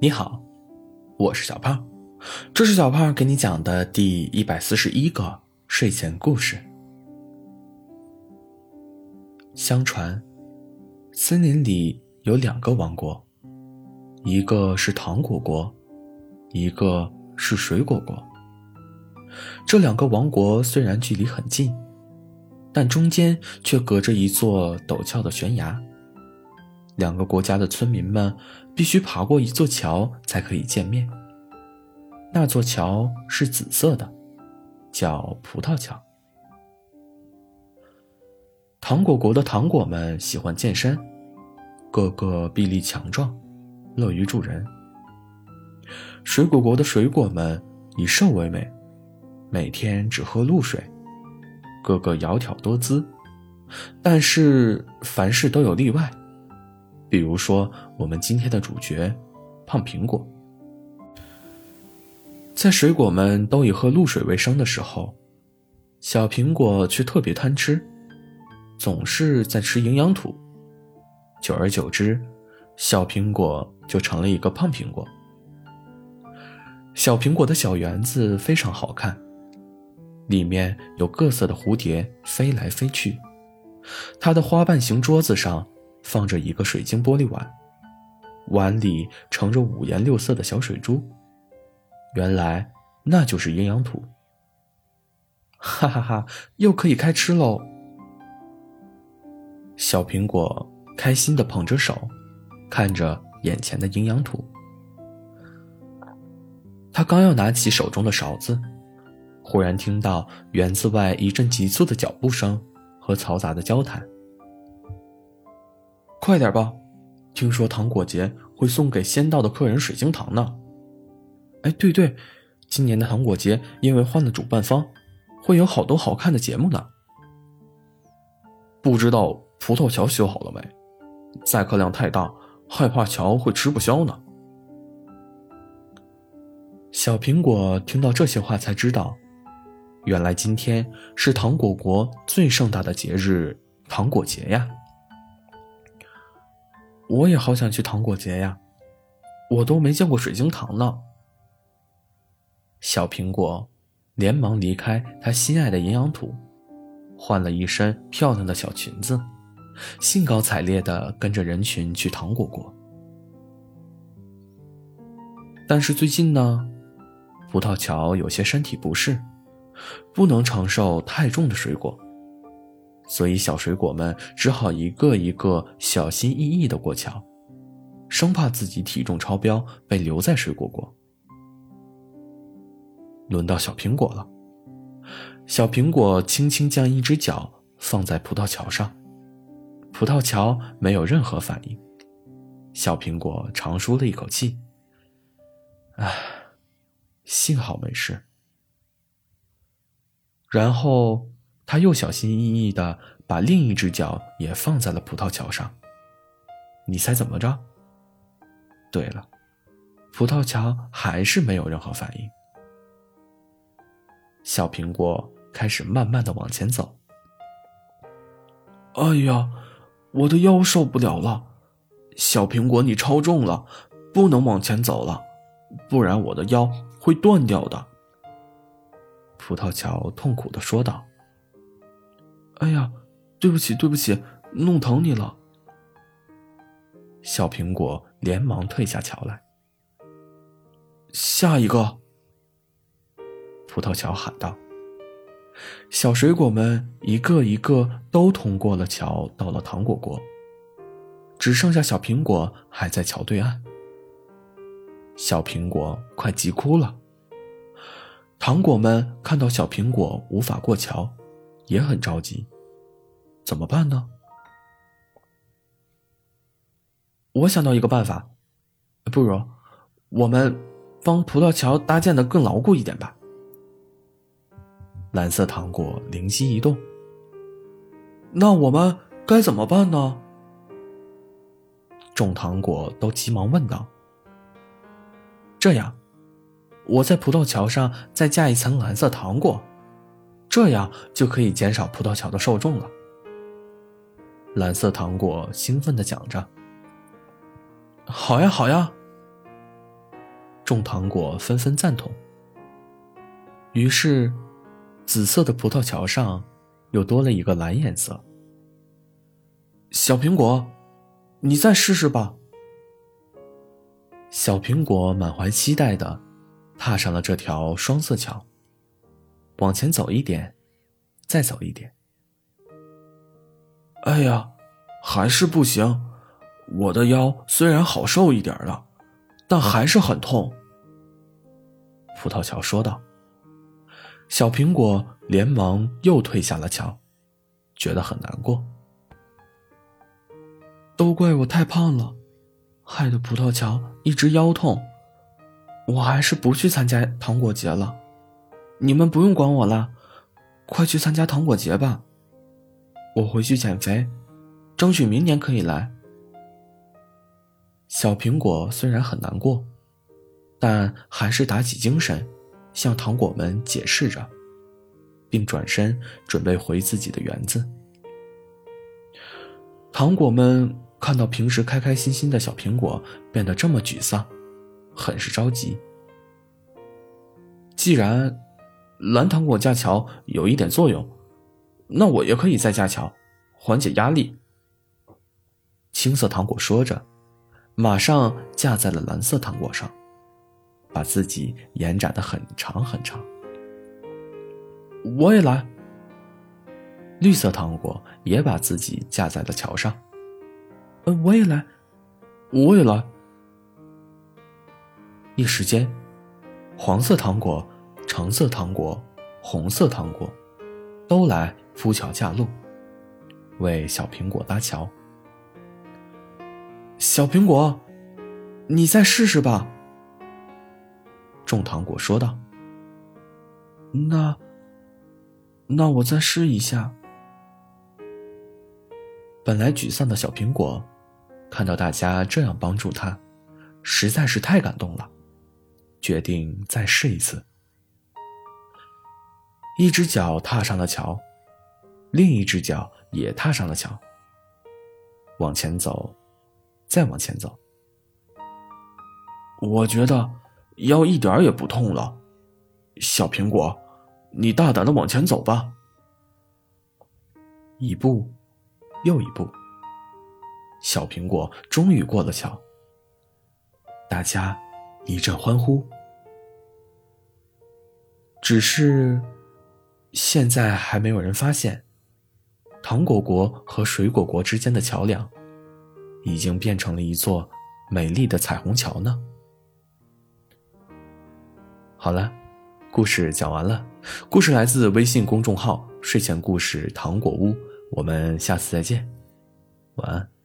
你好，我是小胖，这是小胖给你讲的第一百四十一个睡前故事。相传，森林里有两个王国，一个是糖果国，一个是水果国。这两个王国虽然距离很近，但中间却隔着一座陡峭的悬崖。两个国家的村民们必须爬过一座桥才可以见面。那座桥是紫色的，叫葡萄桥。糖果国的糖果们喜欢健身，个个臂力强壮，乐于助人。水果国的水果们以瘦为美，每天只喝露水，个个窈窕多姿。但是凡事都有例外。比如说，我们今天的主角，胖苹果，在水果们都以喝露水为生的时候，小苹果却特别贪吃，总是在吃营养土。久而久之，小苹果就成了一个胖苹果。小苹果的小园子非常好看，里面有各色的蝴蝶飞来飞去，它的花瓣形桌子上。放着一个水晶玻璃碗，碗里盛着五颜六色的小水珠，原来那就是营养土。哈哈哈，又可以开吃喽！小苹果开心的捧着手，看着眼前的营养土。他刚要拿起手中的勺子，忽然听到园子外一阵急促的脚步声和嘈杂的交谈。快点吧，听说糖果节会送给先到的客人水晶糖呢。哎，对对，今年的糖果节因为换了主办方，会有好多好看的节目呢。不知道葡萄桥修好了没？载客量太大，害怕桥会吃不消呢。小苹果听到这些话，才知道，原来今天是糖果国最盛大的节日——糖果节呀。我也好想去糖果节呀，我都没见过水晶糖呢。小苹果连忙离开他心爱的营养土，换了一身漂亮的小裙子，兴高采烈的跟着人群去糖果国。但是最近呢，葡萄乔有些身体不适，不能承受太重的水果。所以，小水果们只好一个一个小心翼翼地过桥，生怕自己体重超标被留在水果国。轮到小苹果了，小苹果轻轻将一只脚放在葡萄桥上，葡萄桥没有任何反应。小苹果长舒了一口气，唉，幸好没事。然后。他又小心翼翼的把另一只脚也放在了葡萄桥上。你猜怎么着？对了，葡萄桥还是没有任何反应。小苹果开始慢慢的往前走。哎呀，我的腰受不了了！小苹果，你超重了，不能往前走了，不然我的腰会断掉的。葡萄桥痛苦的说道。哎呀，对不起，对不起，弄疼你了。小苹果连忙退下桥来。下一个，葡萄桥喊道。小水果们一个一个都通过了桥，到了糖果国，只剩下小苹果还在桥对岸。小苹果快急哭了。糖果们看到小苹果无法过桥。也很着急，怎么办呢？我想到一个办法，不如我们帮葡萄桥搭建的更牢固一点吧。蓝色糖果灵机一动，那我们该怎么办呢？众糖果都急忙问道。这样，我在葡萄桥上再加一层蓝色糖果。这样就可以减少葡萄桥的受众了。蓝色糖果兴奋的讲着：“好呀，好呀！”众糖果纷纷赞同。于是，紫色的葡萄桥上又多了一个蓝颜色。小苹果，你再试试吧。小苹果满怀期待的踏上了这条双色桥。往前走一点，再走一点。哎呀，还是不行！我的腰虽然好受一点了，但还是很痛。葡萄桥说道。小苹果连忙又退下了桥，觉得很难过。都怪我太胖了，害得葡萄桥一直腰痛。我还是不去参加糖果节了。你们不用管我了，快去参加糖果节吧。我回去减肥，争取明年可以来。小苹果虽然很难过，但还是打起精神，向糖果们解释着，并转身准备回自己的园子。糖果们看到平时开开心心的小苹果变得这么沮丧，很是着急。既然蓝糖果架桥有一点作用，那我也可以再架桥，缓解压力。青色糖果说着，马上架在了蓝色糖果上，把自己延展的很长很长。我也来。绿色糖果也把自己架在了桥上。呃，我也来，我也来。一时间，黄色糖果。橙色糖果、红色糖果，都来铺桥架路，为小苹果搭桥。小苹果，你再试试吧。众糖果说道。那，那我再试一下。本来沮丧的小苹果，看到大家这样帮助他，实在是太感动了，决定再试一次。一只脚踏上了桥，另一只脚也踏上了桥。往前走，再往前走。我觉得腰一点也不痛了。小苹果，你大胆的往前走吧。一步，又一步。小苹果终于过了桥。大家一阵欢呼。只是。现在还没有人发现，糖果国和水果国之间的桥梁，已经变成了一座美丽的彩虹桥呢。好了，故事讲完了。故事来自微信公众号“睡前故事糖果屋”，我们下次再见，晚安。